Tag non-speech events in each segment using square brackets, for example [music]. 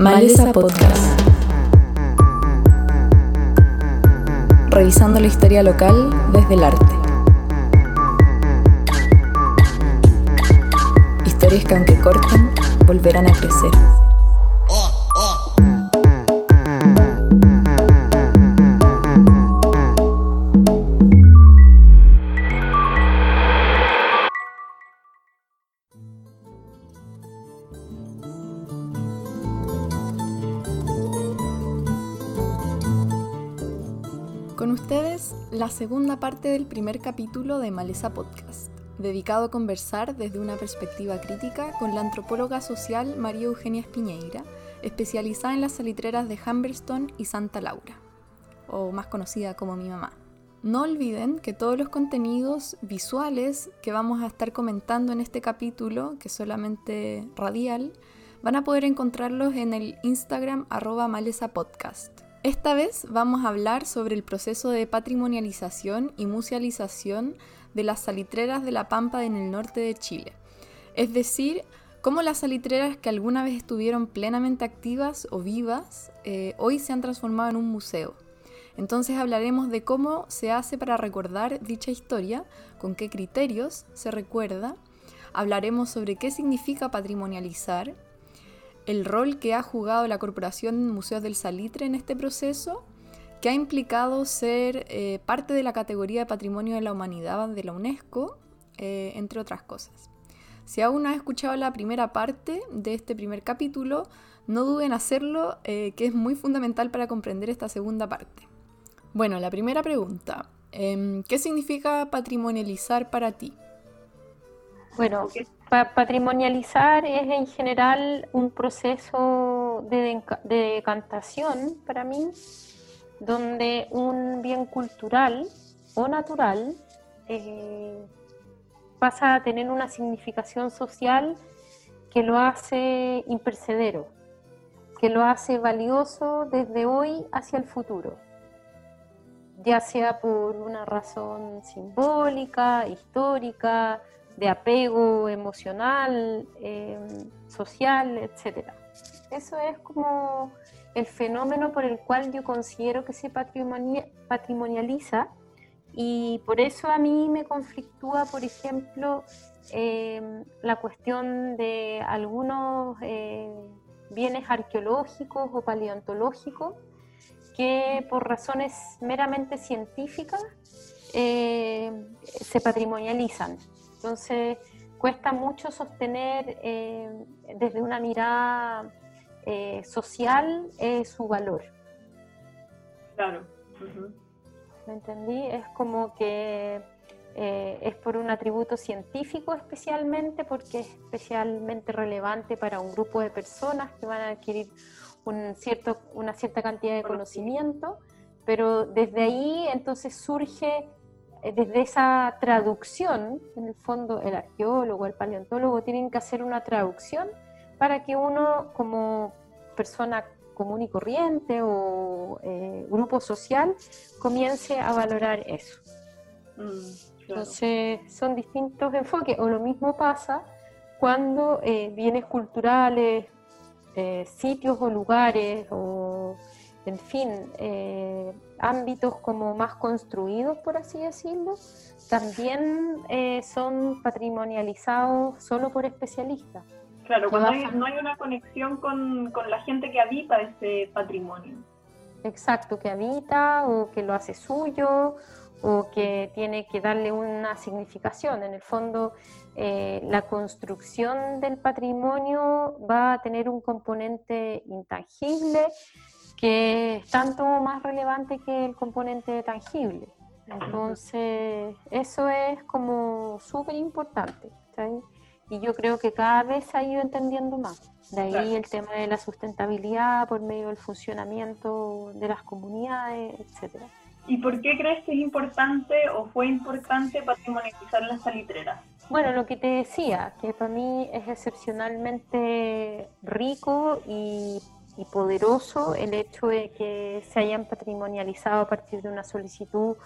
Maleza Podcast. Revisando la historia local desde el arte. Historias que aunque corten, volverán a crecer. Parte del primer capítulo de Maleza Podcast, dedicado a conversar desde una perspectiva crítica con la antropóloga social María Eugenia Espiñeira, especializada en las salitreras de Humberston y Santa Laura, o más conocida como mi mamá. No olviden que todos los contenidos visuales que vamos a estar comentando en este capítulo, que es solamente radial, van a poder encontrarlos en el Instagram arroba maleza podcast. Esta vez vamos a hablar sobre el proceso de patrimonialización y musealización de las salitreras de la Pampa en el norte de Chile. Es decir, cómo las salitreras que alguna vez estuvieron plenamente activas o vivas, eh, hoy se han transformado en un museo. Entonces hablaremos de cómo se hace para recordar dicha historia, con qué criterios se recuerda, hablaremos sobre qué significa patrimonializar, el rol que ha jugado la Corporación Museos del Salitre en este proceso, que ha implicado ser eh, parte de la categoría de Patrimonio de la Humanidad de la UNESCO, eh, entre otras cosas. Si aún no has escuchado la primera parte de este primer capítulo, no duden en hacerlo, eh, que es muy fundamental para comprender esta segunda parte. Bueno, la primera pregunta. em, ¿Qué significa patrimonializar para ti? Bueno, pa- patrimonializar es en general un proceso de decantación para mí, donde un bien cultural o natural eh, pasa a tener una significación social que lo hace impercedero, que lo hace valioso desde hoy hacia el futuro, ya sea por una razón simbólica, histórica, de apego emocional, eh, social, etc. Eso es como el fenómeno por el cual yo considero que se patrimonia- patrimonializa y por eso a mí me conflictúa, por ejemplo, eh, la cuestión de algunos eh, bienes arqueológicos o paleontológicos que por razones meramente científicas eh, se patrimonializan. Entonces, cuesta mucho sostener eh, desde una mirada eh, social eh, su valor. Claro. ¿Me entendí? Es como que es por un atributo científico especialmente, porque es especialmente relevante para un grupo de personas que van a adquirir un cierto, una cierta cantidad de conocimiento, pero desde ahí entonces surge, desde esa traducción, en el fondo el arqueólogo, el paleontólogo tienen que hacer una traducción para que uno como persona común y corriente o eh, grupo social comience a valorar eso. Mm, claro. Entonces son distintos enfoques, o lo mismo pasa cuando eh, bienes culturales, eh, sitios o lugares, o en fin, eh, ámbitos como más construidos, por así decirlo, también eh, son patrimonializados solo por especialistas. Claro, cuando hay- no hay una conexión con, con la gente que habita ese patrimonio. Exacto, que habita o que lo hace suyo o que tiene que darle una significación. En el fondo, eh, la construcción del patrimonio va a tener un componente intangible que es tanto más relevante que el componente tangible. Entonces, eso es como súper importante. ¿cachai? Y yo creo que cada vez se ha ido entendiendo más. De ahí Claro. el tema de la sustentabilidad por medio del funcionamiento de las comunidades, etcétera. ¿Y por qué crees que es importante o fue importante patrimonializar las salitreras? Bueno, lo que te decía, que para mí es excepcionalmente rico y, y poderoso el hecho de que se hayan patrimonializado a partir de una solicitud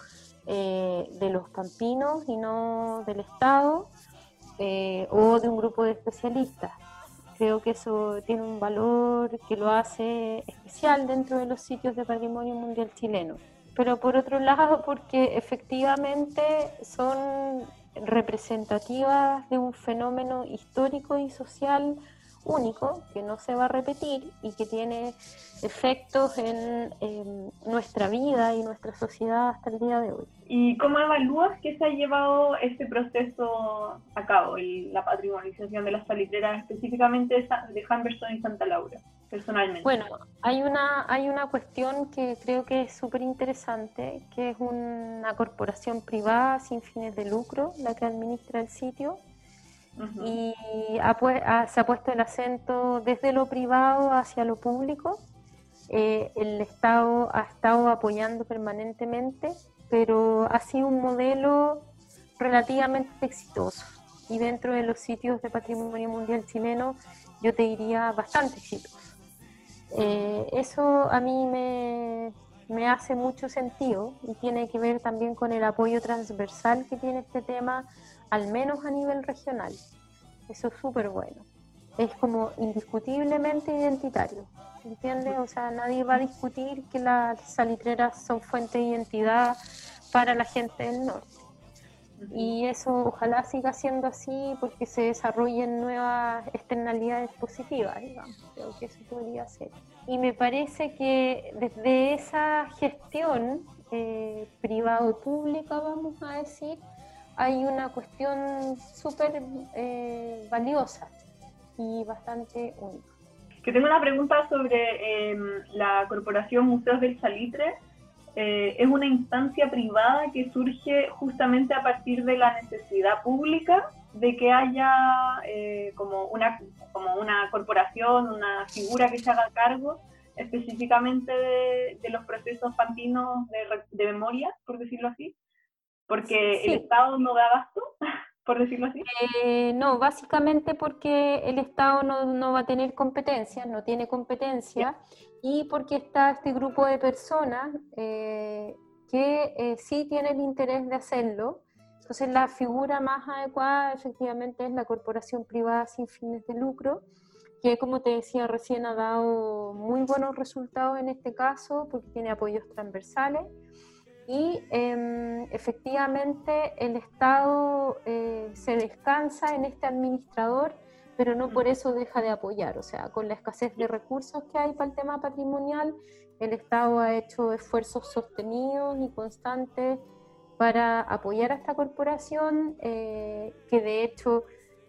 eh, de los campinos y no del Estado eh, o de un grupo de especialistas. Creo que eso tiene un valor que lo hace especial dentro de los sitios de patrimonio mundial chileno. Pero por otro lado, porque efectivamente son representativas de un fenómeno histórico y social único que no se va a repetir y que tiene efectos en, nuestra vida y nuestra sociedad hasta el día de hoy. ¿Y cómo evalúas que se ha llevado este proceso a cabo, la patrimonialización de las salitreras, específicamente de Humberstone y Santa Laura, personalmente? Bueno, hay una, hay una cuestión que creo que es súper interesante, que es una corporación privada sin fines de lucro, la que administra el sitio, y se ha puesto el acento desde lo privado hacia lo público. Eh, el Estado ha estado apoyando permanentemente, pero ha sido un modelo relativamente exitoso. Y dentro de los sitios de patrimonio mundial chileno, yo te diría bastante exitoso. Eh, eso a mí me, me hace mucho sentido y tiene que ver también con el apoyo transversal que tiene este tema al menos a nivel regional. Eso es súper bueno. Es como indiscutiblemente identitario, ¿entiendes? O sea, nadie va a discutir que las salitreras son fuente de identidad para la gente del norte. Y eso ojalá siga siendo así porque se desarrollen nuevas externalidades positivas, digamos. Creo que eso podría ser. Y me parece que desde esa gestión eh, privado-pública, vamos a decir, hay una cuestión súper eh, valiosa y bastante única. Que tengo una pregunta sobre em, la Corporación Museos del Salitre. Eh, es una instancia privada que surge justamente a partir de la necesidad pública de que haya eh, como, una, como una corporación, una figura que se haga cargo específicamente de, los procesos pantinos de, de memoria, por decirlo así porque el Estado no da gasto, [laughs] por decirlo así. Eh, no, básicamente porque el Estado no, va a tener competencia, no tiene competencia, y porque está este grupo de personas eh, que eh, sí tienen el interés de hacerlo. Entonces la figura más adecuada efectivamente es la corporación privada sin fines de lucro, que como te decía recién ha dado muy buenos resultados en este caso porque tiene apoyos transversales y em, efectivamente el Estado eh, se descansa en este administrador, pero no por eso deja de apoyar. O sea, con la escasez de recursos que hay para el tema patrimonial, el Estado ha hecho esfuerzos sostenidos y constantes para apoyar a esta corporación, eh, que de hecho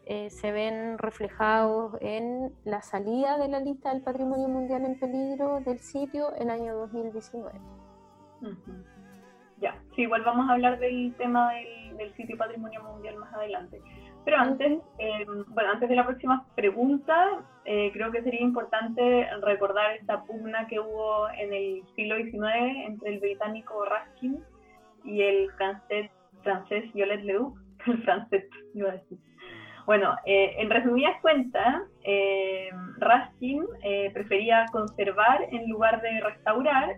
eh, se ven reflejados en la salida de la lista del Patrimonio Mundial en Peligro del sitio el año 2019. Ya, sí, igual vamos a hablar del tema del, sitio Patrimonio Mundial más adelante. Pero antes, em, bueno, antes de la próxima pregunta, eh, creo que sería importante recordar esta pugna que hubo en el siglo XIX entre el británico Raskin y el francés, francés Violet Leduc, [laughs] el francés, iba a decir. Bueno, eh, en resumidas cuentas, eh, Raskin eh, prefería conservar en lugar de restaurar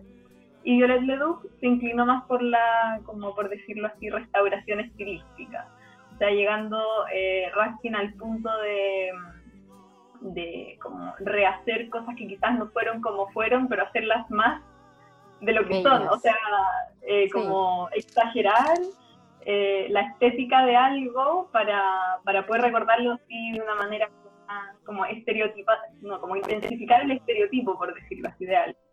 y Violet Leduc se inclinó más por la, como por decirlo así, restauración estilística. O sea, llegando eh, Raskin al punto de, de como rehacer cosas que quizás no fueron como fueron, pero hacerlas más de lo que son. O sea, eh, como exagerar eh, la estética de algo para, para poder recordarlo así de una manera como estereotipa, no, como intensificar el estereotipo, por decirlo así, de algo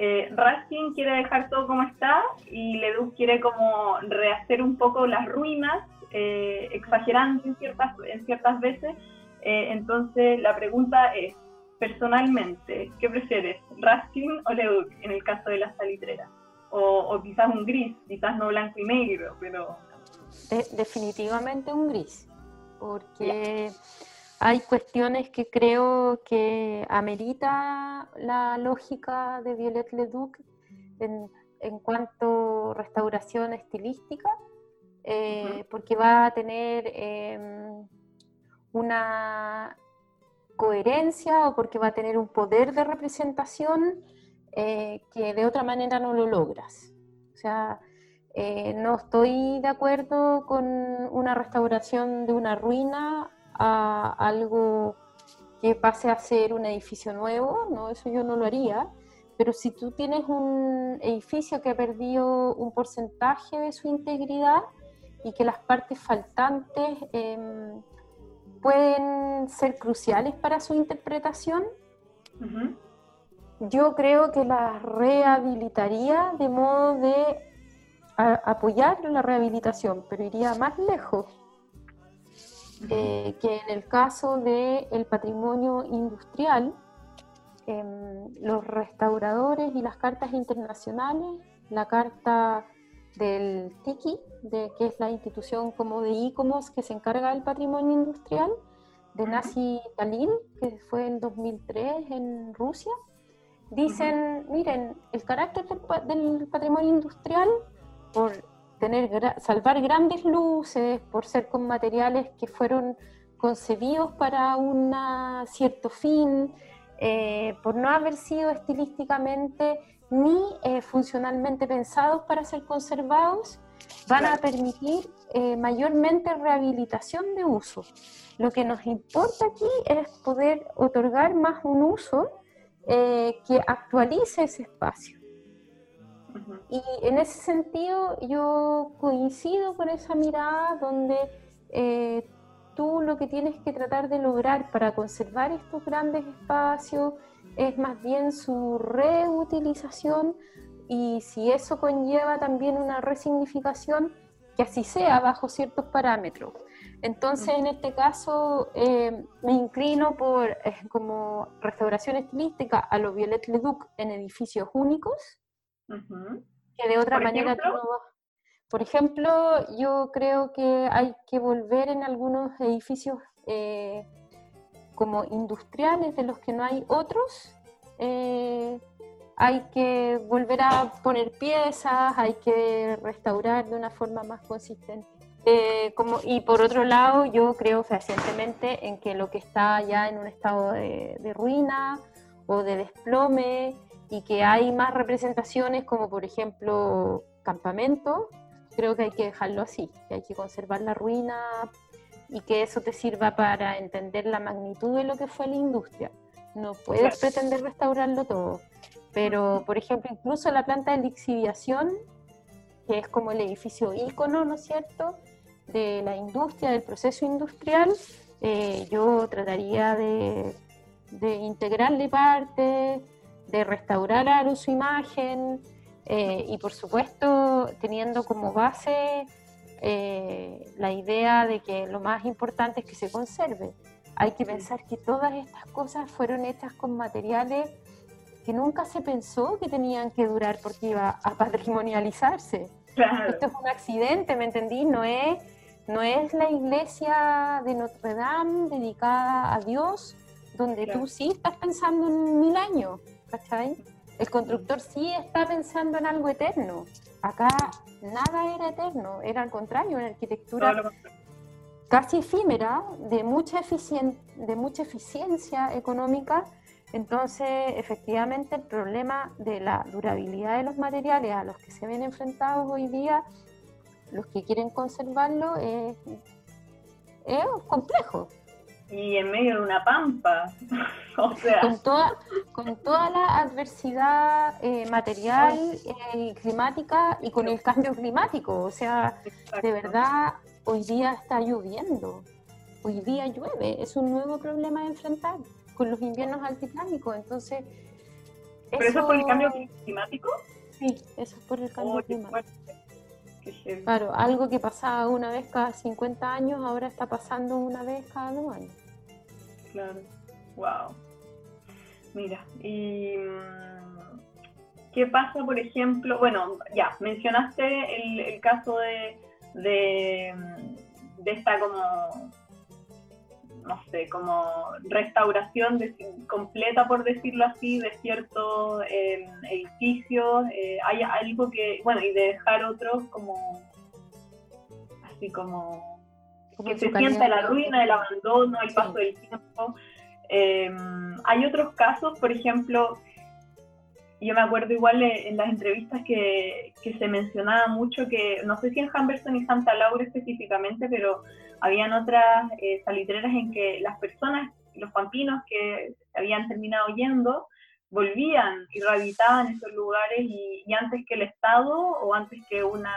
eh, Raskin quiere dejar todo como está y Leduc quiere como rehacer un poco las ruinas, eh, exagerando en ciertas, en ciertas veces. Eh, entonces la pregunta es, personalmente, ¿qué prefieres, Raskin o Leduc en el caso de la salitrera? O, quizás un gris, quizás no blanco y negro, pero... definitivamente un gris, porque hay cuestiones que creo que amerita la lógica de Violet Leduc en, en cuanto a restauración estilística, eh, porque va a tener em, una coherencia o porque va a tener un poder de representación eh, que de otra manera no lo logras. O sea, eh, no estoy de acuerdo con una restauración de una ruina a algo que pase a ser un edificio nuevo, no, eso yo no lo haría, pero si tú tienes un edificio que ha perdido un porcentaje de su integridad y que las partes faltantes em, pueden ser cruciales para su interpretación, yo creo que la rehabilitaría de modo de apoyar la rehabilitación, pero iría más lejos eh, que en el caso del patrimonio industrial, em, los restauradores y las cartas internacionales, la carta del TIKI, de, que es la institución como de ICOMOS que se encarga del patrimonio industrial, de Nazi Talin, que fue en 2003 en Rusia, dicen, miren, el carácter del patrimonio industrial por tener, salvar grandes luces, por ser con materiales que fueron concebidos para un cierto fin, eh, por no haber sido estilísticamente ni eh, funcionalmente pensados para ser conservados, van a permitir eh, mayormente rehabilitación de uso. Lo que nos importa aquí es poder otorgar más un uso que actualice ese espacio. Y en ese sentido yo coincido con esa mirada donde eh, tú lo que tienes que tratar de lograr para conservar estos grandes espacios es más bien su reutilización y si eso conlleva también una resignificación, que así sea bajo ciertos parámetros. Entonces, en este caso, eh, me inclino por eh, como restauración estilística a los Violet Leduc en edificios únicos, que de otra manera Por ejemplo, yo creo que hay que volver en algunos edificios eh, como industriales de los que no hay otros. Eh, hay que volver a poner piezas, hay que restaurar de una forma más consistente. Eh, como, y por otro lado, yo creo fehacientemente en que lo que está ya en un estado de, de ruina o de desplome y que hay más representaciones como por ejemplo campamento, creo que hay que dejarlo así, que hay que conservar la ruina y que eso te sirva para entender la magnitud de lo que fue la industria. No puedes pretender restaurarlo todo, pero por ejemplo incluso la planta de lixiviación, que es como el edificio ícono, ¿no es cierto?, de la industria, del proceso industrial, eh, yo trataría de, de integrarle parte, de restaurar a su imagen eh, y por supuesto teniendo como base eh, la idea de que lo más importante es que se conserve. Hay que pensar que todas estas cosas fueron hechas con materiales que nunca se pensó que tenían que durar porque iba a patrimonializarse. Esto es un accidente, ¿me entendí? No es, no es la iglesia de Notre Dame dedicada a Dios, donde tú sí estás pensando en mil años. ¿Cachai? El constructor sí está pensando en algo eterno. Acá nada era eterno, era al contrario, una arquitectura casi efímera, de mucha, de mucha eficiencia económica. Entonces, efectivamente, el problema de la durabilidad de los materiales a los que se ven enfrentados hoy día, los que quieren conservarlo, es, es complejo y en medio de una pampa. [laughs] o sea. Con toda, con toda la adversidad eh, material y eh, climática y con el cambio climático. O sea, de verdad, hoy día está lloviendo. Hoy día llueve. Es un nuevo problema a enfrentar con los inviernos altiplásticos. Entonces. ¿Pero eso, es por el cambio climático? Sí, eso es por el cambio oh, climático. Claro, algo que pasaba una vez cada 50 años, ahora está pasando una vez cada dos años. Claro, wow. Mira, y mm, qué pasa, por ejemplo, bueno, ya, mencionaste el, caso de, de, mm, de, esta como, no sé, como restauración completa, por decirlo así, de ciertos edificios. Eh, hay algo que, bueno, y de dejar otros como, así como que se sienta la ruina, el abandono, el paso del tiempo. Em, hay otros casos, por ejemplo, yo me acuerdo igual en las entrevistas que, que, se mencionaba mucho que, no sé si en Humberson y Santa Laura específicamente, pero habían otras eh, salitreras en que las personas los pampinos que habían terminado yendo volvían y rehabilitaban esos lugares y, antes que el Estado o antes que una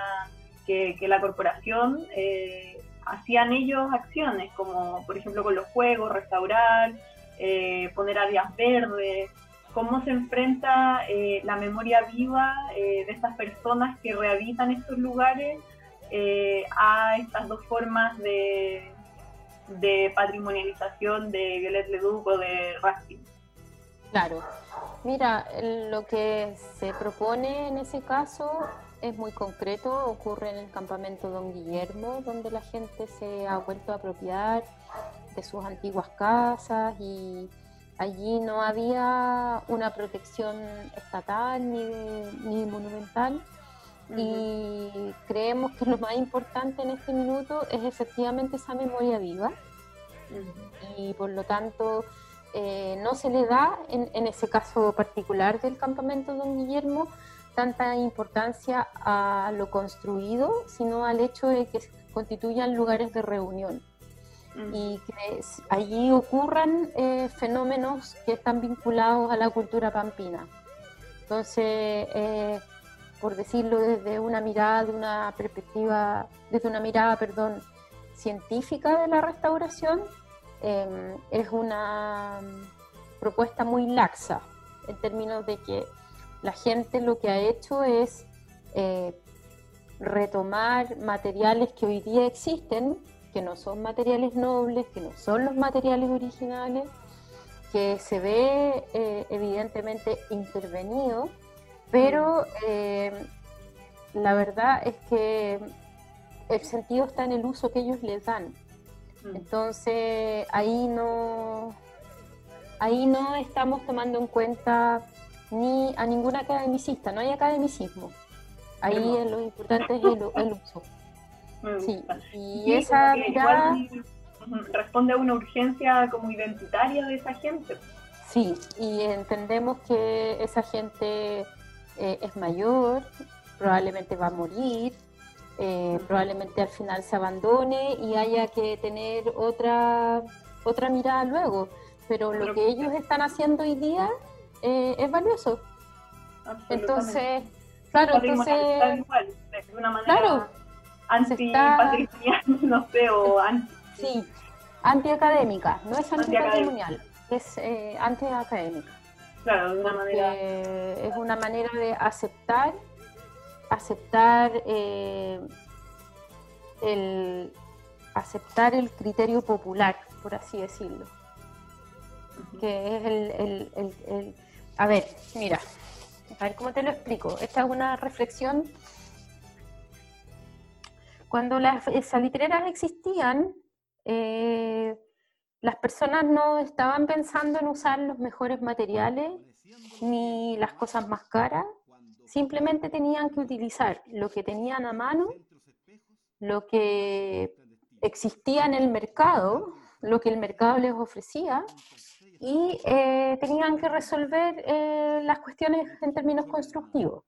que, la corporación eh, hacían ellos acciones como por ejemplo con los juegos, restaurar, eh, poner áreas verdes, cómo se enfrenta eh, la memoria viva de estas personas que rehabilitan estos lugares a estas dos formas de, de patrimonialización de Violet Leduc o de Raskin. Claro, mira, lo que se propone en ese caso es muy concreto, ocurre en el campamento Don Guillermo, donde la gente se ha vuelto a apropiar de sus antiguas casas y allí no había una protección estatal ni, monumental. Y creemos que lo más importante en este minuto es efectivamente esa memoria viva. Y por lo tanto, eh, no se le da, en, ese caso particular del campamento Don Guillermo, tanta importancia a lo construido, sino al hecho de que constituyan lugares de reunión mm. y que allí ocurran eh, fenómenos que están vinculados a la cultura pampina. Entonces, eh, por decirlo desde una mirada, de una perspectiva, desde una mirada, perdón, científica de la restauración, Em, es una propuesta muy laxa en términos de que la gente lo que ha hecho es eh, retomar materiales que hoy día existen, que no son materiales nobles, que no son los materiales originales, que se ve eh, evidentemente intervenido, pero em, la verdad es que el sentido está en el uso que ellos les dan. Mm. Entonces ahí no, ahí no estamos tomando en cuenta ni a ningún academicista, no hay academicismo. Ahí lo importante es el, uso. Sí, y esa mirada responde a una urgencia como identitaria de esa gente. Sí, y entendemos que esa gente eh, es mayor, probablemente va a morir, eh, probablemente al final se abandone y haya que tener otra, otra mirada luego. Pero lo que ellos están haciendo hoy día eh, es valioso. Entonces, claro, entonces... de una manera claro, anti [laughs] no sé, o anti... Sí, antiacadémica, no es antipatrimonial, es eh, antiacadémica. Claro, de una manera... Es una manera de aceptar aceptar eh, el aceptar el criterio popular, por así decirlo. Que es el, A ver, mira, a ver cómo te lo explico. Esta es una reflexión. Cuando las salitreras existían, eh, las personas no estaban pensando en usar los mejores materiales ni las cosas más caras, Simplemente tenían que utilizar lo que tenían a mano, lo que existía en el mercado, lo que el mercado les ofrecía, y eh, tenían que resolver eh, las cuestiones en términos constructivos.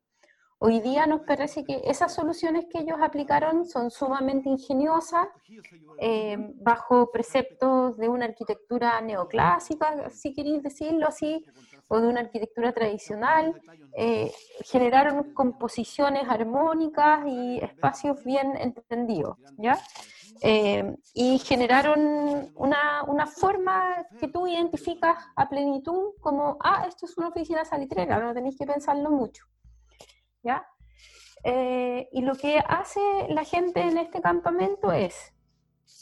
Hoy día nos parece que esas soluciones que ellos aplicaron son sumamente ingeniosas, eh, bajo preceptos de una arquitectura neoclásica, si queréis decirlo así, o de una arquitectura tradicional, eh, generaron composiciones armónicas y espacios bien entendidos, ¿ya? Eh, y generaron una, una, forma que tú identificas a plenitud como, ah, esto es una oficina salitrera, no tenéis que pensarlo mucho, Eh, y lo que hace la gente en este campamento es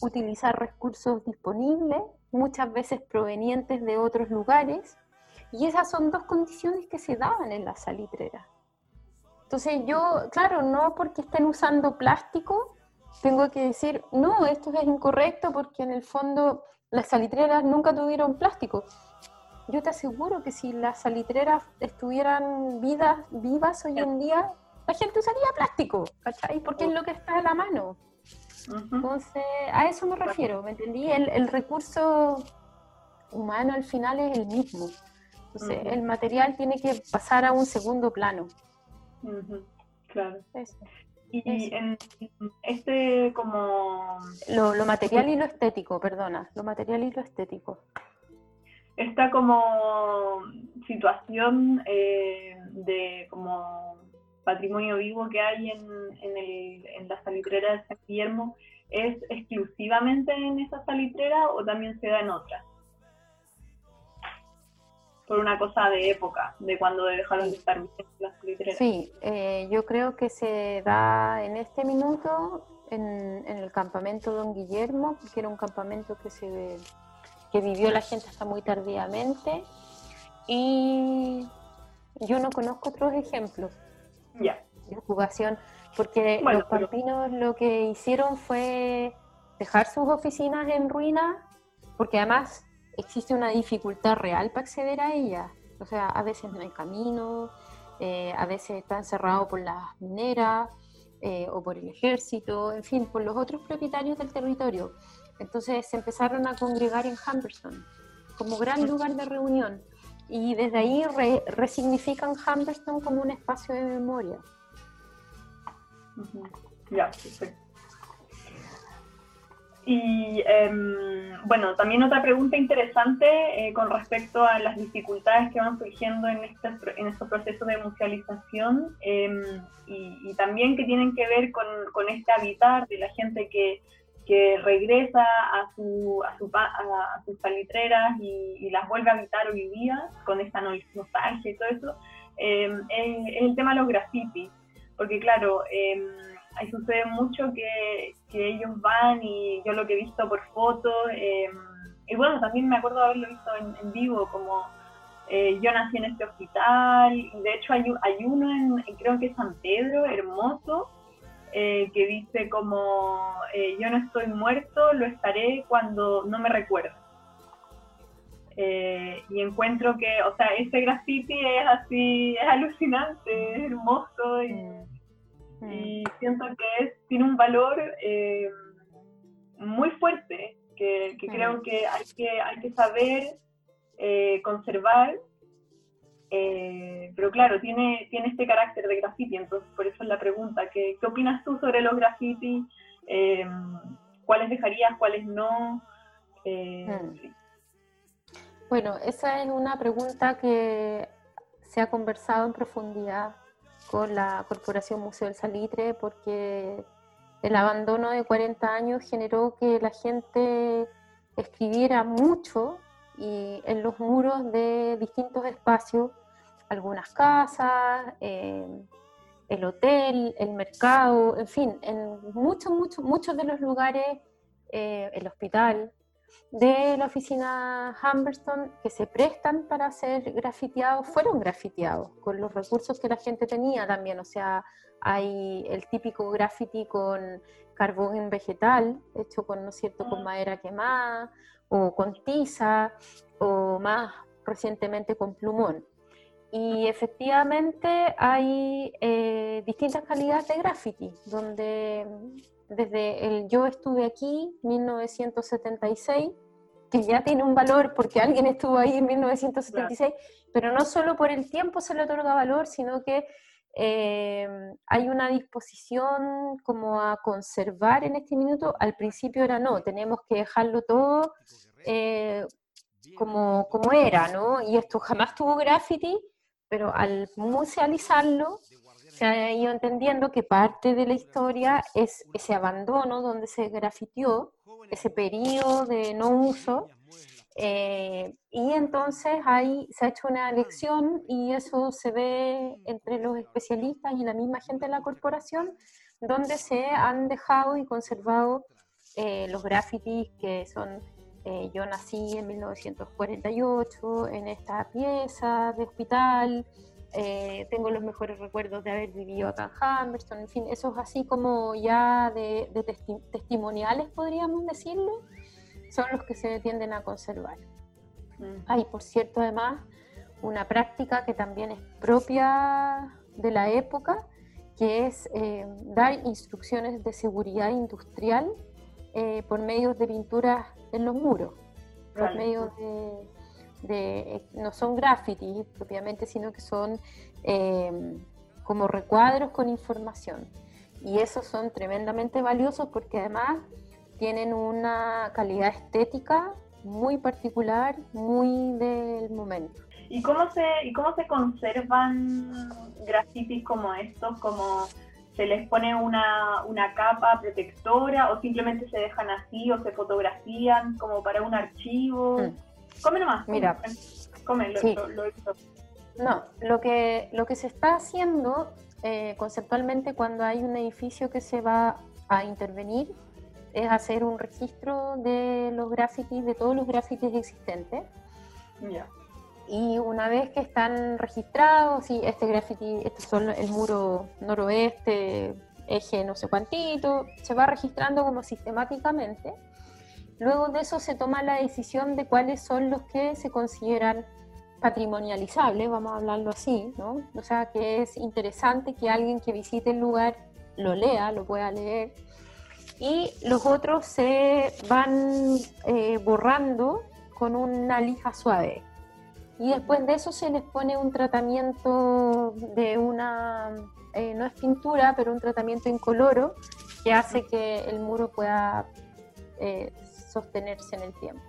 utilizar recursos disponibles, muchas veces provenientes de otros lugares, y esas son dos condiciones que se daban en la salitrera. Entonces yo, claro, no porque estén usando plástico, tengo que decir, no, esto es incorrecto porque en el fondo las salitreras nunca tuvieron plástico. Yo te aseguro que si las salitreras estuvieran vidas, vivas hoy en día, la gente usaría plástico, ¿cachai? Porque es lo que está a la mano. Entonces, a eso me refiero, ¿me entendí? El, el recurso humano al final es el mismo. Entonces, el material tiene que pasar a un segundo plano. Claro. Y en este como... Lo, material y lo estético, perdona, lo material y lo estético. Esta como situación eh, de como patrimonio vivo que hay en, en, el, en la salitrera de San Guillermo es exclusivamente en esa salitrera o también se da en otras? Por una cosa de época, de cuando dejaron de estar las salitreras. Sí, eh, yo creo que se da en este minuto en, en, el campamento Don Guillermo, que era un campamento que se que vivió la gente hasta muy tardíamente y yo no conozco otros ejemplos de ocupación, porque los pampinos lo que hicieron fue dejar sus oficinas en ruina, porque además existe una dificultad real para acceder a ellas. O sea, a veces no hay camino, eh, a veces están cerrados por las mineras eh, o por el ejército, en fin, por los otros propietarios del territorio. Entonces se empezaron a congregar en Humberston como gran lugar de reunión y desde ahí resignifican Humberston como un espacio de memoria. Ya, perfecto. Y em, bueno, también otra pregunta interesante eh, con respecto a las dificultades que van surgiendo en, este, en estos procesos de musealización em, y, también que tienen que ver con, con este habitar de la gente que que regresa a, su, a, su, a, sus salitreras y, las vuelve a habitar hoy día con esta nostalgia y todo eso, em, es, el tema de los grafitis. Porque claro, eh, ahí sucede mucho que, que, ellos van y yo lo que he visto por fotos, em, y bueno, también me acuerdo haberlo visto en, vivo, como eh, yo nací en este hospital, y de hecho hay, hay uno en, creo que es San Pedro, hermoso, eh, que dice como eh, yo no estoy muerto, lo estaré cuando no me recuerdo. Eh, y encuentro que, o sea, ese graffiti es así, es alucinante, es hermoso y, mm. siento que es, tiene un valor muy fuerte que, que creo que hay que, hay que saber conservar eh, pero claro, tiene, tiene este carácter de graffiti, entonces por eso es la pregunta, ¿qué, qué opinas tú sobre los graffiti? Eh, ¿Cuáles dejarías, cuáles no? Eh, hmm. Bueno, esa es una pregunta que se ha conversado en profundidad con la Corporación Museo del Salitre porque el abandono de 40 años generó que la gente escribiera mucho y en los muros de distintos espacios algunas casas, eh, el hotel, el mercado, en fin, en muchos, muchos, muchos de los lugares, eh, el hospital, de la oficina Humberston que se prestan para ser grafiteados, fueron grafiteados con los recursos que la gente tenía también, o sea, hay el típico graffiti con carbón vegetal, hecho con, ¿no es cierto?, con madera quemada, o con tiza, o más recientemente con plumón. Y efectivamente hay eh, distintas calidades de graffiti, donde desde el Yo estuve aquí, 1976, que ya tiene un valor porque alguien estuvo ahí en 1976, pero no solo por el tiempo se le otorga valor, sino que eh, hay una disposición como a conservar en este minuto. Al principio era no, tenemos que dejarlo todo eh, como, como era, ¿no? Y esto jamás tuvo graffiti, pero al musealizarlo se ha ido entendiendo que parte de la historia es ese abandono donde se grafitió, ese periodo de no uso, eh, y entonces ahí se ha hecho una elección y eso se ve entre los especialistas y la misma gente de la corporación, donde se han dejado y conservado eh, los grafitis que son eh, yo nací en 1948 en esta pieza de hospital, eh, tengo los mejores recuerdos de haber vivido acá en Humberston, en fin, esos así como ya de, testimoniales, podríamos decirlo, son los que se tienden a conservar. Mm. Hay, por cierto, además, una práctica que también es propia de la época, que es eh, dar instrucciones de seguridad industrial por medios de pinturas en los muros, por medio de, no son graffiti propiamente, sino que son em, como recuadros con información. Y esos son tremendamente valiosos porque además tienen una calidad estética muy particular, muy del momento. ¿Y cómo se, y cómo se conservan grafitis como estos? Como se les pone una, una capa protectora o simplemente se dejan así o se fotografían como para un archivo. Mm. Come nomás. Mira, come, lo, No, lo que, lo que se está haciendo eh, conceptualmente cuando hay un edificio que se va a intervenir es hacer un registro de los grafitis, de todos los grafitis existentes. Y una vez que están registrados, sí, este graffiti, este son el muro noroeste, eje no sé cuántito, se va registrando como sistemáticamente. Luego de eso se toma la decisión de cuáles son los que se consideran patrimonializables, vamos a hablarlo así, ¿no? O sea, que es interesante que alguien que visite el lugar lo lea, lo pueda leer. Y los otros se van eh, borrando con una lija suave. Y después de eso se les pone un tratamiento de una, eh, no es pintura, pero un tratamiento incoloro que hace que el muro pueda eh, sostenerse en el tiempo.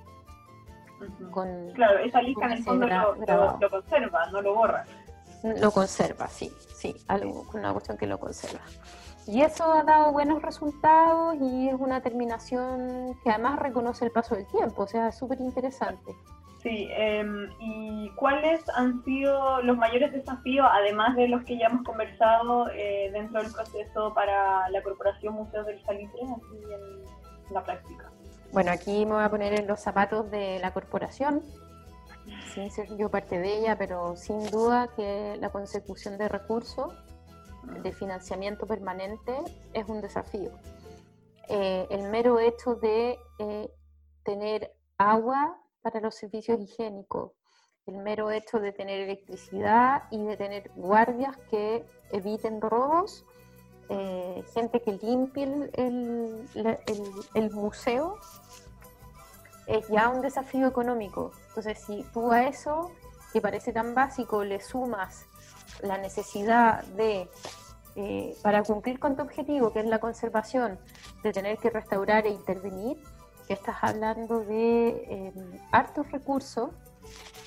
claro, esa lija en el fondo lo, conserva, no lo borra. Lo conserva, sí, sí, algo, una cuestión que lo conserva. Y eso ha dado buenos resultados y es una terminación que además reconoce el paso del tiempo, o sea, es súper interesante. Sí, em, ¿y cuáles han sido los mayores desafíos, además de los que ya hemos conversado eh, dentro del proceso para la Corporación Museos del Salitre, aquí en la práctica? Bueno, aquí me voy a poner en los zapatos de la corporación, sin ser yo parte de ella, pero sin duda que la consecución de recursos de financiamiento permanente es un desafío. Eh, el mero hecho de eh, tener agua para los servicios higiénicos. El mero hecho de tener electricidad y de tener guardias que eviten robos, eh, gente que limpie el, museo, es ya un desafío económico. Entonces, si tú a eso, que parece tan básico, le sumas la necesidad de, eh, para cumplir con tu objetivo, que es la conservación, de tener que restaurar e intervenir, que estás hablando de em, hartos recursos,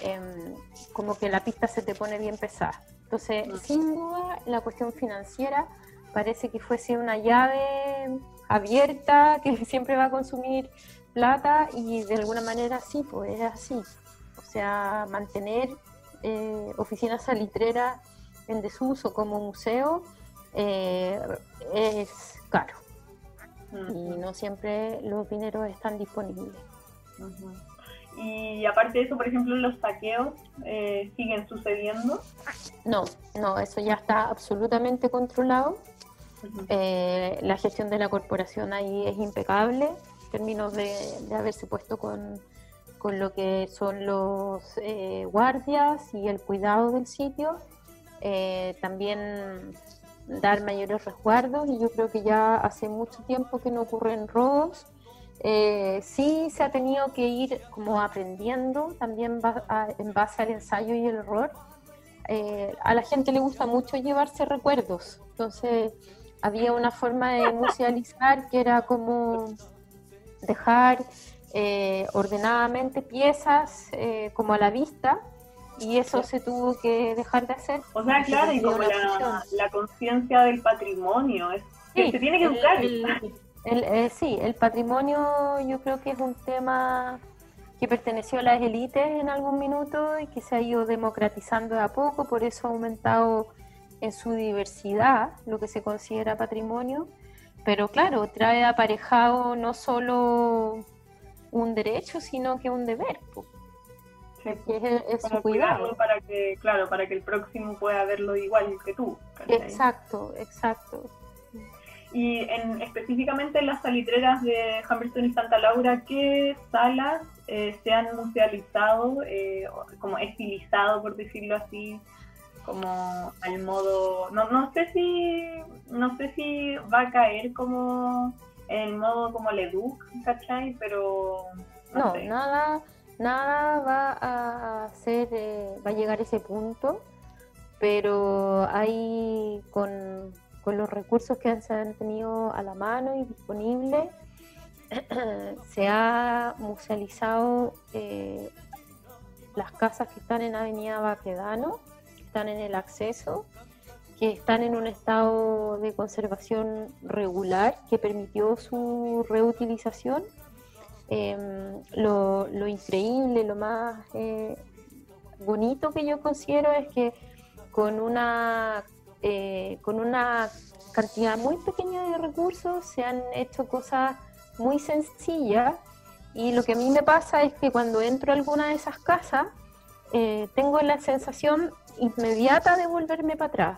em, como que la pista se te pone bien pesada. Entonces, mm. sin duda, la cuestión financiera parece que fuese una llave abierta que [laughs] siempre va a consumir plata y de alguna manera sí, pues es así. O sea, mantener eh, oficinas salitreras en desuso como museo eh, es caro y no siempre los dineros están disponibles. Y aparte de eso, por ejemplo, los saqueos eh, siguen sucediendo. No, no, eso ya está absolutamente controlado. Eh, la gestión de la corporación ahí es impecable en términos de, haberse puesto con, con, lo que son los eh, guardias y el cuidado del sitio. también dar mayores resguardos y yo creo que ya hace mucho tiempo que no ocurren robos. Eh, sí se ha tenido que ir como aprendiendo también en base al ensayo y el error. Eh, a la gente le gusta mucho llevarse recuerdos, entonces había una forma de musealizar que era como dejar eh, ordenadamente piezas como a la vista y eso se tuvo que dejar de hacer. O sea, claro, y como la, la conciencia del patrimonio, es, que se tiene que educar. Eh, sí, el patrimonio yo creo que es un tema que perteneció a las élites en algún minuto y que se ha ido democratizando de a poco, por eso ha aumentado en su diversidad lo que se considera patrimonio, pero claro, trae aparejado no solo un derecho, sino que un deber [laughs] es, para cuidarlo para que, claro, para que el próximo pueda verlo igual que tú. Exacto, exacto. Y en, específicamente en las salitreras de Humberstone y Santa Laura, ¿qué salas eh, se han musealizado, eh, como estilizado, por decirlo así, como al modo, no, no sé si, no sé si va a caer como en el modo como Leduc, ¿cachai? Pero no, nada, nada va a ser, eh, va a llegar a ese punto, pero hay con, los recursos que se han tenido a la mano y disponibles, [clears throat] se ha musealizado eh, las casas que están en Avenida Baquedano, que están en el acceso, que están en un estado de conservación regular que permitió su reutilización. Em, lo, increíble, lo más eh, bonito que yo considero es que con una, eh, con una cantidad muy pequeña de recursos se han hecho cosas muy sencillas y lo que a mí me pasa es que cuando entro a alguna de esas casas eh, tengo la sensación inmediata de volverme para atrás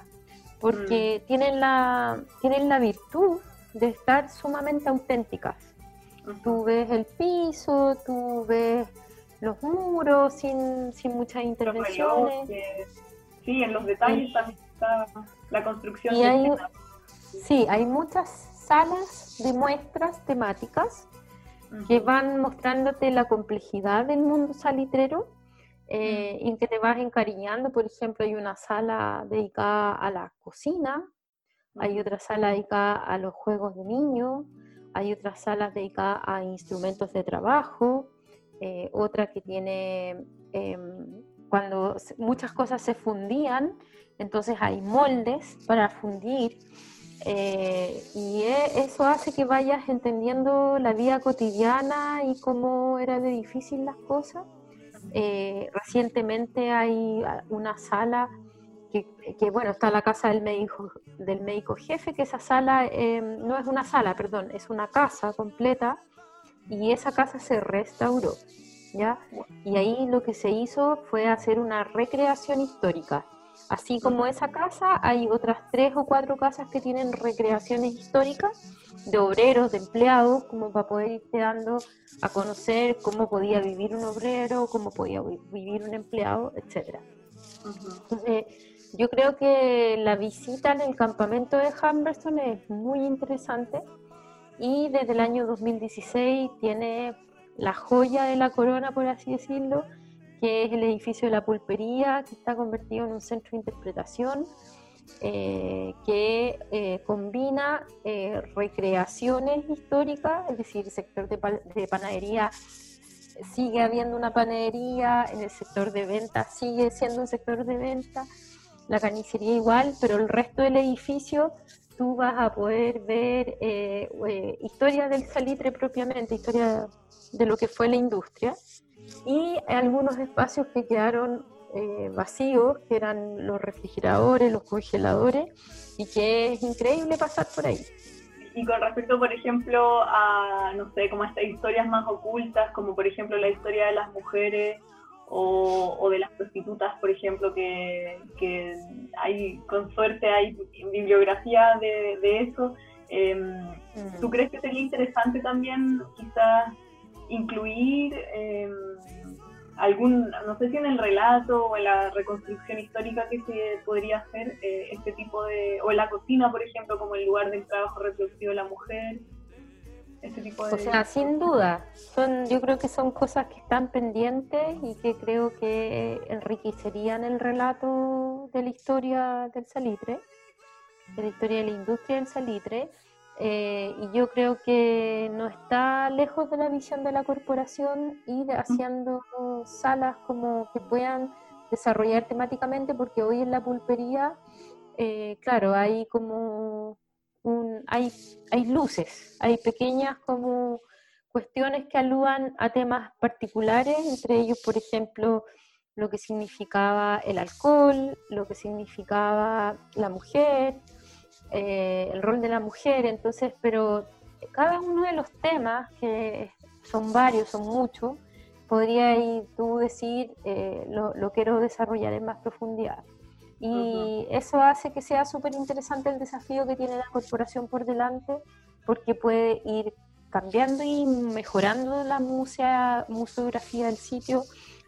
porque mm. tienen, la, tienen la virtud de estar sumamente auténticas. Tú ves el piso, tú ves los muros sin, sin muchas intervenciones. sí, en los detalles también está la construcción. Y hay, sí, hay muchas salas de muestras temáticas que van mostrándote la complejidad del mundo salitrero eh, en que te vas encariñando. Por ejemplo, hay una sala dedicada a la cocina, hay otra sala dedicada a los juegos de niños, hay otras salas dedicadas a instrumentos de trabajo, eh, otra que tiene, em, cuando muchas cosas se fundían, entonces hay moldes para fundir. Eh, y e, eso hace que vayas entendiendo la vida cotidiana y cómo era de difícil las cosas. Eh, recientemente hay una sala que, bueno, está la casa del médico, del médico jefe, que esa sala em, no es una sala, perdón, es una casa completa y esa casa se restauró, ¿ya? Y ahí lo que se hizo fue hacer una recreación histórica. Así como esa casa, hay otras tres o cuatro casas que tienen recreaciones históricas de obreros, de empleados, como para poder irte dando a conocer cómo podía vivir un obrero, cómo podía vivir un empleado, etc. Entonces, yo creo que la visita en el campamento de Humberstone es muy interesante y desde el año 2016 tiene la joya de la corona, por así decirlo, que es el edificio de la pulpería, que está convertido en un centro de interpretación, eh, que eh, combina eh, recreaciones históricas, es decir, el sector de, de, panadería sigue habiendo una panadería, en el sector de venta sigue siendo un sector de venta, la carnicería igual, pero el resto del edificio tú vas a poder ver historia del salitre propiamente, historia de lo que fue la industria y algunos espacios que quedaron eh, vacíos, que eran los refrigeradores, los congeladores, y que es increíble pasar por ahí. Y con respecto, por ejemplo, a, no sé, como estas historias más ocultas, como por ejemplo la historia de las mujeres o, de las prostitutas, por ejemplo, que, que, hay, con suerte hay bibliografía de, de eso. Mm. ¿Tú crees que sería interesante también quizás incluir eh, algún, no sé si en el relato o en la reconstrucción histórica que se podría hacer eh, este tipo de, o en la cocina, por ejemplo, como el lugar del trabajo reproductivo de la mujer. Este tipo de... O sea, sin duda, son, yo creo que son cosas que están pendientes y que creo que enriquecerían el relato de la historia del salitre, de la historia de la industria del salitre, eh, y yo creo que no está lejos de la visión de la corporación ir haciendo salas como que puedan desarrollar temáticamente, porque hoy en la pulpería, eh, claro, hay como un, hay, hay luces, hay pequeñas como cuestiones que aludan a temas particulares, entre ellos, por ejemplo, lo que significaba el alcohol, lo que significaba la mujer, eh, el rol de la mujer, entonces, pero cada uno de los temas, que son varios, son muchos, podría ir tú decir, eh, lo, quiero desarrollar en más profundidad. Y eso hace que sea súper interesante el desafío que tiene la corporación por delante, porque puede ir cambiando y mejorando la musea, museografía del sitio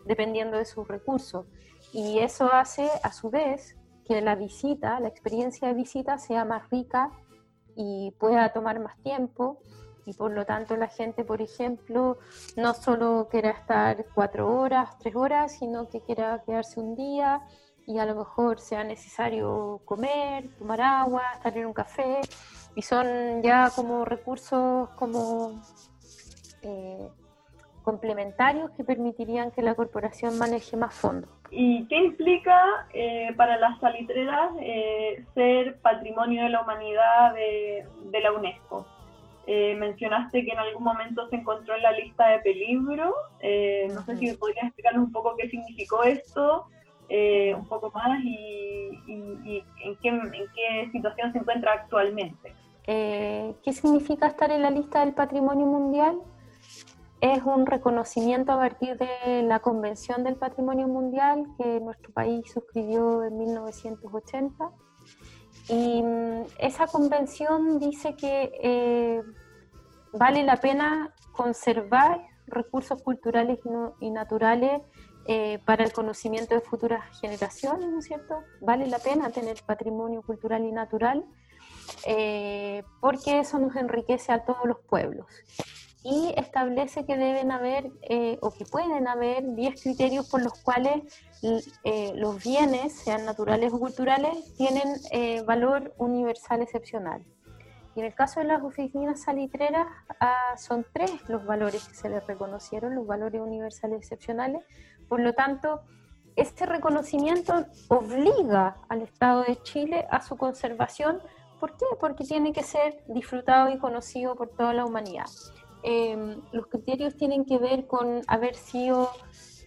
dependiendo de sus recursos. Y eso hace, a su vez, que la visita, la experiencia de visita sea más rica y pueda tomar más tiempo y por lo tanto la gente, por ejemplo, no solo quiera estar cuatro horas, tres horas, sino que quiera quedarse un día y a lo mejor sea necesario comer, tomar agua, estar en un café y son ya como recursos como eh, complementarios que permitirían que la corporación maneje más fondos. ¿Y qué implica eh, para las salitreras eh, ser patrimonio de la humanidad de, la UNESCO? Eh, mencionaste que en algún momento se encontró en la lista de peligro. no sé si podrías explicarnos un poco qué significó esto, un poco más y, en, qué, situación se encuentra actualmente. ¿Qué significa estar en la lista del patrimonio mundial? es un reconocimiento a partir de la Convención del Patrimonio Mundial que nuestro país suscribió en 1980. Y mm, esa convención dice que eh, vale la pena conservar recursos culturales y, naturales eh, para el conocimiento de futuras generaciones, ¿no es cierto? Vale la pena tener patrimonio cultural y natural eh, porque eso nos enriquece a todos los pueblos y establece que deben haber eh, o que pueden haber 10 criterios por los cuales eh, los bienes, sean naturales o culturales, tienen eh, valor universal excepcional. Y en el caso de las oficinas salitreras, ah, son tres los valores que se les reconocieron, los valores universales excepcionales. Por lo tanto, este reconocimiento obliga al Estado de Chile a su conservación. ¿Por qué? Porque tiene que ser disfrutado y conocido por toda la humanidad. Em, los criterios tienen que ver con haber sido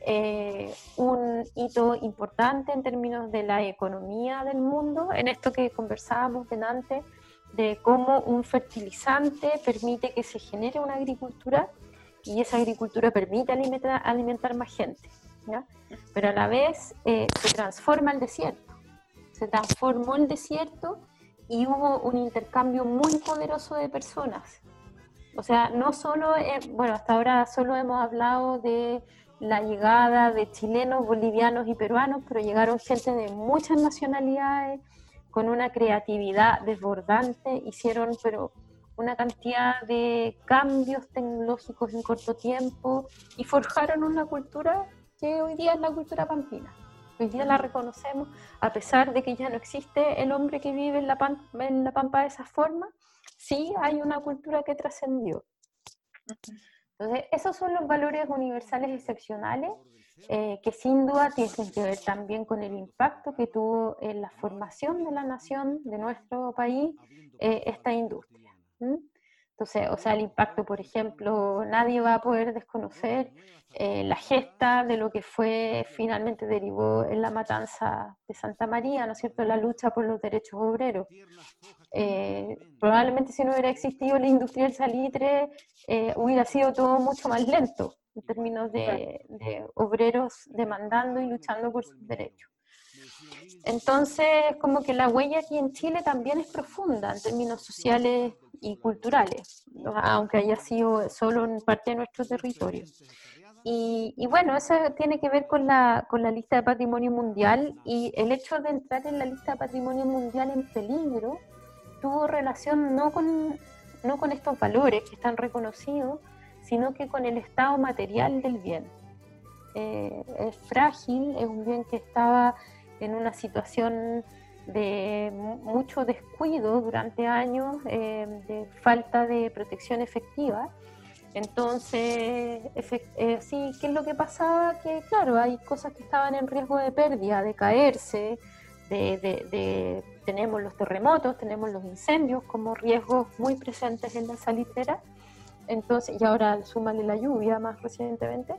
eh, un hito importante en términos de la economía del mundo, en esto que conversábamos delante, de cómo un fertilizante permite que se genere una agricultura y esa agricultura permite alimentar, alimentar más gente, pero a la vez eh, se transforma el desierto, se transformó el desierto y hubo un intercambio muy poderoso de personas. O sea, no solo, bueno, hasta ahora solo hemos hablado de la llegada de chilenos, bolivianos y peruanos, pero llegaron gente de muchas nacionalidades con una creatividad desbordante, hicieron pero una cantidad de cambios tecnológicos en corto tiempo y forjaron una cultura que hoy día es la cultura pampina. Hoy día la reconocemos, a pesar de que ya no existe el hombre que vive en la, en la pampa de esa forma, sí hay una cultura que trascendió. Entonces, esos son los valores universales excepcionales eh, que sin duda tienen que ver también con el impacto que tuvo en la formación de la nación, de nuestro país, eh, esta industria. Entonces, o sea, el impacto, por ejemplo, nadie va a poder desconocer eh, la gesta de lo que fue, finalmente derivó en la matanza de Santa María, ¿no es cierto?, la lucha por los derechos obreros. Eh, probablemente si no hubiera existido la industria del salitre, eh, hubiera sido todo mucho más lento en términos de, obreros demandando y luchando por sus derechos. Entonces, como que la huella aquí en Chile también es profunda en términos sociales y culturales, aunque haya sido solo en parte de nuestro territorio. Y, y, bueno, eso tiene que ver con la, con la lista de patrimonio mundial y el hecho de entrar en la lista de patrimonio mundial en peligro tuvo relación no con, no con estos valores que están reconocidos, sino que con el estado material del bien. Eh, es frágil, es un bien que estaba en una situación de mucho descuido durante años, eh, de falta de protección efectiva. Entonces, eh, sí, ¿qué es lo que pasaba? Que claro, hay cosas que estaban en riesgo de pérdida, de caerse, tenemos los terremotos, tenemos los incendios como riesgos muy presentes en la salitera, entonces, y ahora súmale la lluvia más recientemente.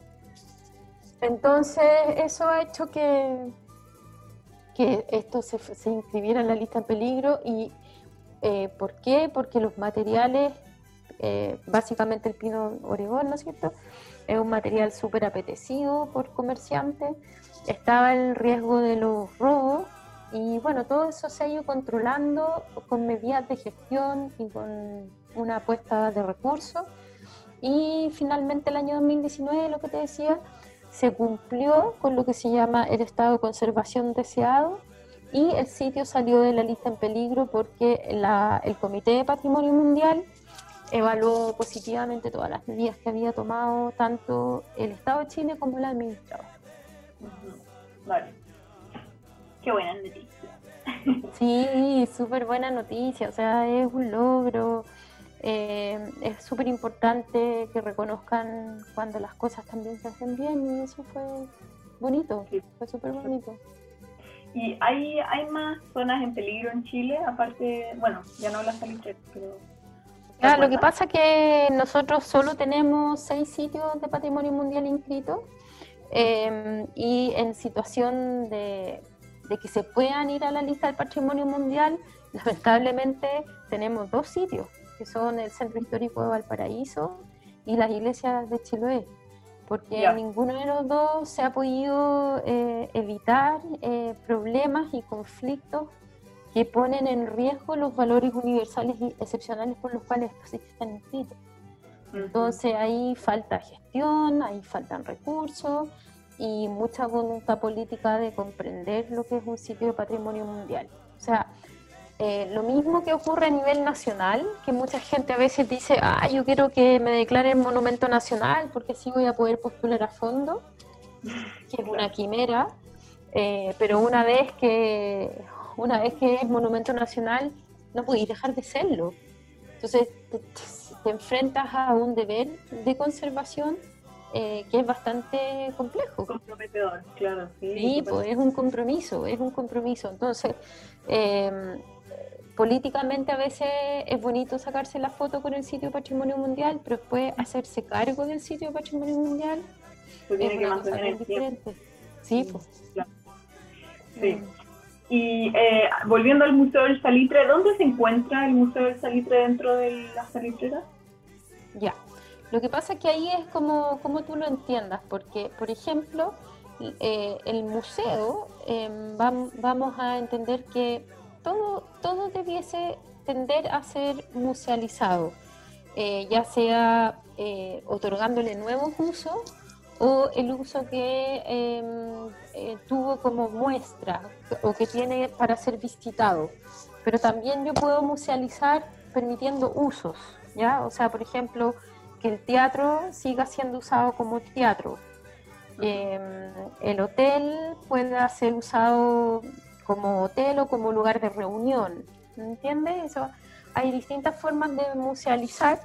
Entonces, eso ha hecho que, que esto se, se inscribiera en la lista en peligro. ¿Y eh, por qué? Porque los materiales, eh, básicamente el pino oregón, ¿no es cierto? Es un material súper apetecido por comerciantes. Estaba el riesgo de los robos y bueno, todo eso se ha ido controlando con medidas de gestión y con una apuesta de recursos. Y finalmente el año 2019, lo que te decía, se cumplió con lo que se llama el estado de conservación deseado y el sitio salió de la lista en peligro porque el Comité de Patrimonio Mundial evaluó positivamente todas las medidas que había tomado tanto el Estado de Chile como el administrador. Vale. Qué buena noticia. Sí, súper buena noticia, o sea, es un logro. Eh, es súper importante que reconozcan cuando las cosas también se hacen bien y eso fue bonito, fue súper bonito. ¿Y hay, hay más zonas en peligro en Chile? Aparte, bueno, ya no las salitre, pero... Lo que pasa es que nosotros solo tenemos seis sitios de patrimonio mundial inscritos em, y en situación de, de que se puedan ir a la lista del patrimonio mundial, lamentablemente tenemos dos sitios que son el Centro Histórico de Valparaíso y las iglesias de Chiloé, porque ninguno de los dos se ha podido eh, evitar eh, problemas y conflictos que ponen en riesgo los valores universales y excepcionales por los cuales estos están inscritos. Entonces ahí falta gestión, ahí faltan recursos y mucha voluntad política de comprender lo que es un sitio de patrimonio mundial. O sea, eh, lo mismo que ocurre a nivel nacional, que mucha gente a veces dice, ah, yo quiero que me declaren monumento nacional porque así voy a poder postular a fondo, que es una quimera, eh, pero una vez que una vez que es monumento nacional no podéis dejar de serlo. Entonces te, enfrentas a un deber de conservación eh, que es bastante complejo. Comprometedor, claro. Sí, pues es un compromiso, es un compromiso. Entonces, políticamente a veces es bonito sacarse la foto con el sitio Patrimonio Mundial, pero después hacerse cargo del sitio Patrimonio Mundial Se tiene que mantener el diferente. Sí, pues. Sí. Y eh, volviendo al Museo del Salitre, ¿dónde se encuentra el Museo del Salitre dentro de las salitreras? Ya, lo que pasa es que ahí es como, como tú lo entiendas, porque, por ejemplo, eh, el museo, em, vamos a entender que todo, todo debiese tender a ser musealizado, eh, ya sea eh, otorgándole nuevos usos o el uso que em, eh, tuvo como muestra o que tiene para ser visitado. Pero también yo puedo musealizar permitiendo usos, ¿ya? O sea, por ejemplo, que el teatro siga siendo usado como teatro. Em, el hotel pueda ser usado como hotel o como lugar de reunión. ¿Entiendes? Eso, hay distintas formas de musealizar.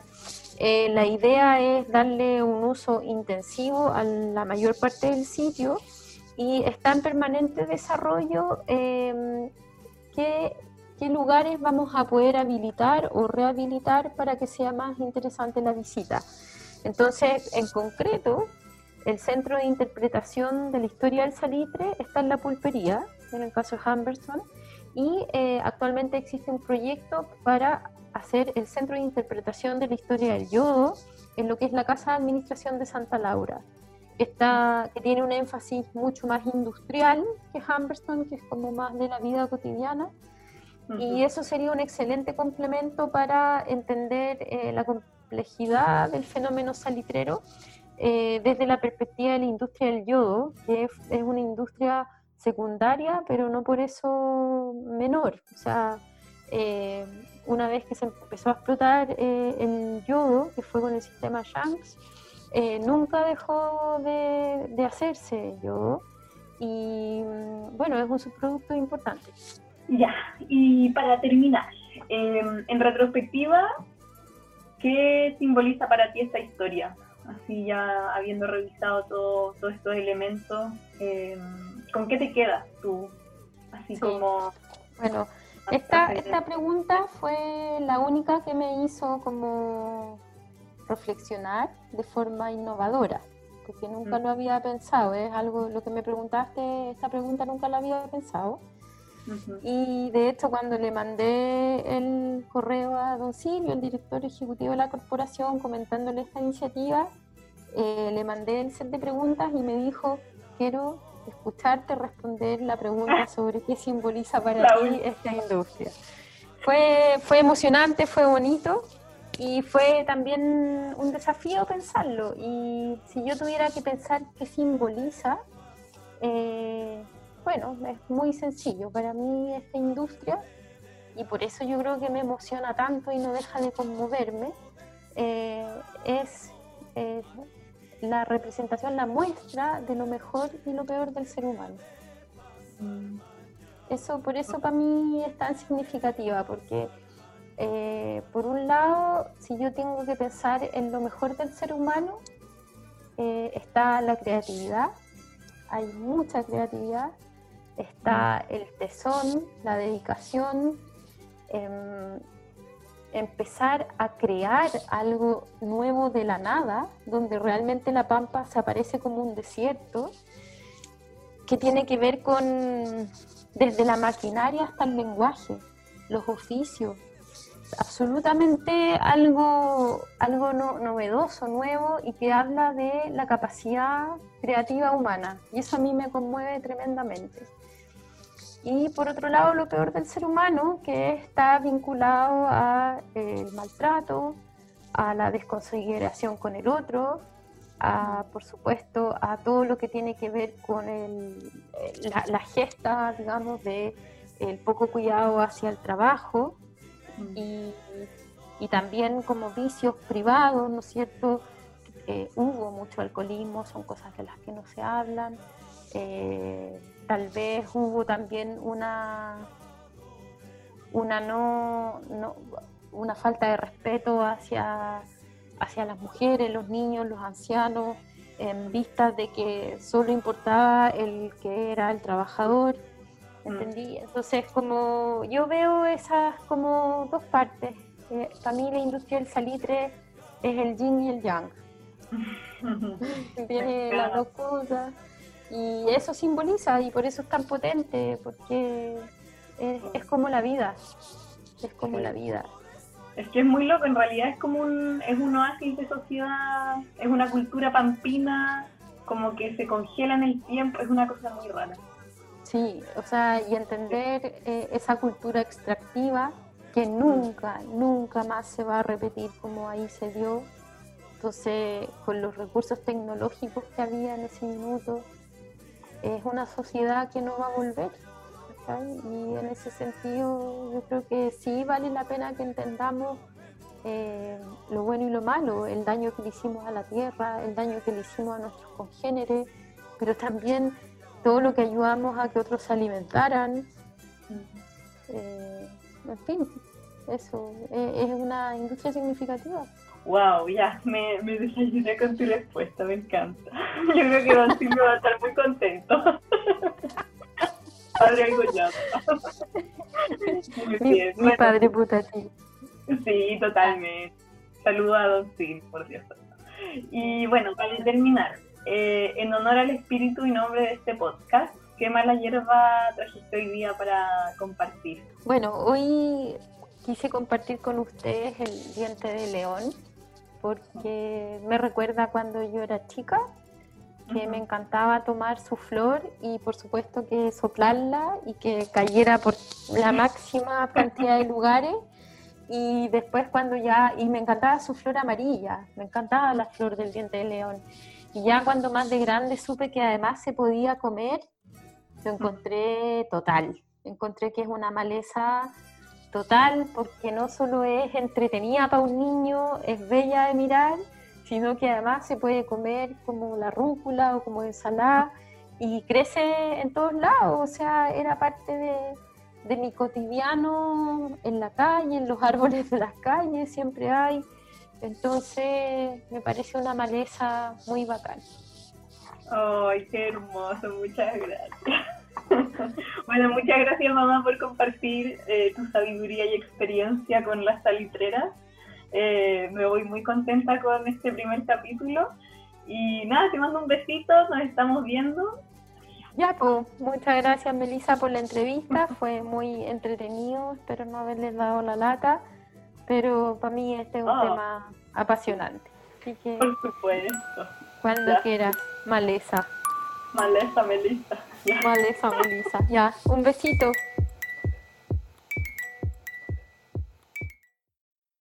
Eh, la idea es darle un uso intensivo a la mayor parte del sitio y está en permanente desarrollo em, qué, qué lugares vamos a poder habilitar o rehabilitar para que sea más interesante la visita. Entonces, en concreto, el Centro de Interpretación de la Historia del Salitre está en la pulpería, en el caso de Humberson, y eh, actualmente existe un proyecto para hacer el Centro de Interpretación de la Historia del Yodo en lo que es la Casa de Administración de Santa Laura, que, está, que tiene un énfasis mucho más industrial que Humberstone, que es como más de la vida cotidiana, y eso sería un excelente complemento para entender eh, la complejidad del fenómeno salitrero eh, desde la perspectiva de la industria del yodo, que es, es una industria secundaria, pero no por eso menor. O sea, eh, una vez que se empezó a explotar eh, el yodo, que fue con el sistema Shanks, eh, nunca dejó de, hacerse yodo y mm, bueno, es un subproducto importante. Ya, y para terminar, en retrospectiva, ¿qué simboliza para ti esta historia? Así ya habiendo revisado todos estos elementos, em, ¿con qué te quedas tú? Así como... Bueno, esta, esta pregunta fue la única que me hizo como reflexionar de forma innovadora, porque nunca mm. lo había pensado, es algo, lo que me preguntaste, esta pregunta nunca la había pensado. Y de hecho cuando le mandé el correo a don Silvio, el director ejecutivo de la corporación, comentándole esta iniciativa, eh, le mandé el set de preguntas y me dijo, quiero escucharte responder la pregunta [laughs] sobre qué simboliza para ti esta industria. Fue, fue emocionante, fue bonito y fue también un desafío pensarlo. Y si yo tuviera que pensar qué simboliza, eh, bueno, es muy sencillo. Para mí esta industria, y por eso yo creo que me emociona tanto y no deja de conmoverme, eh, es la representación, la muestra de lo mejor y lo peor del ser humano. Mm. Eso, por eso para mí es tan significativa, porque eh, por un lado, si yo tengo que pensar en lo mejor del ser humano, eh, está la creatividad, hay mucha creatividad, está el tesón, la dedicación, em, empezar a crear algo nuevo de la nada, donde realmente la pampa se aparece como un desierto, que tiene que ver con desde la maquinaria hasta el lenguaje, los oficios, absolutamente algo, algo novedoso, nuevo y que habla de la capacidad creativa humana. Y eso a mí me conmueve tremendamente. Y por otro lado, lo peor del ser humano, que está vinculado al eh, maltrato, a la desconsideración con el otro, a, por supuesto, a todo lo que tiene que ver con el, eh, la, gesta, digamos, de el poco cuidado hacia el trabajo y, y también como vicios privados, ¿no es cierto? hubo mucho alcoholismo, son cosas de las que no se hablan. Eh, tal vez hubo también una, una no, no, una falta de respeto hacia hacia las mujeres, los niños, los ancianos, en vista de que solo importaba el que era el trabajador. Mm. ¿Entendí? Entonces, como yo veo esas como dos partes. Eh, para mí la industria del salitre es el yin y el yang. [laughs] Tiene las dos cosas. Y eso simboliza y por eso es tan potente, porque es, es como la vida. Es como la vida. Es que es muy loco, en realidad es como un, es un oasis de sociedad, es una cultura pampina, como que se congela en el tiempo, es una cosa muy rara. Sí, o sea, y entender eh, esa cultura extractiva que nunca, nunca más se va a repetir como ahí se dio. Entonces, con los recursos tecnológicos que había en ese minuto, es una sociedad que no va a volver. Y en ese sentido yo creo que sí vale la pena que entendamos eh, lo bueno y lo malo, el daño que le hicimos a la tierra, el daño que le hicimos a nuestros congéneres, pero también todo lo que ayudamos a que otros se alimentaran. Eh, en fin, eso, eh, es una industria significativa. Wow, ya, me, me desayuné con tu respuesta, me encanta. [laughs] Yo creo que Don Silvio va a estar muy contento. [laughs] padre [laughs] mi, mi padre putativo. Sí, totalmente. Saludo a Don Sim, por Dios. Y bueno, para terminar, eh, en honor al espíritu y nombre de este podcast, ¿qué mala hierba trajiste hoy día para compartir? Bueno, hoy quise compartir con ustedes el diente de león porque me recuerda cuando yo era chica que me encantaba tomar su flor y por supuesto que soplarla y que cayera por la máxima cantidad de lugares y después cuando ya, y me encantaba su flor amarilla, me encantaba la flor del diente de león. Y ya cuando más de grande supe que además se podía comer, lo encontré total. Encontré que es una maleza total porque no solo es entretenida para un niño, es bella de mirar, sino que además se puede comer como la rúcula o como ensalada y crece en todos lados, o sea, era parte de, mi cotidiano en la calle, en los [laughs] árboles de las calles, siempre hay. Entonces me parece una maleza muy bacán. ¡Ay, qué hermoso! Muchas gracias. [laughs] bueno, muchas gracias mamá por compartir eh, tu sabiduría y experiencia con las salitreras. Eh, me voy muy contenta con este primer capítulo. Y nada, te mando un besito, nos estamos viendo. Ya, pues, muchas gracias Melissa por la entrevista, [laughs] fue muy entretenido, espero no haberles dado la lata, pero para mí este es un oh. tema apasionante. por supuesto. Cuando quieras, maleza. Maleza, Melissa. Maleza, Melissa. Ya, un besito.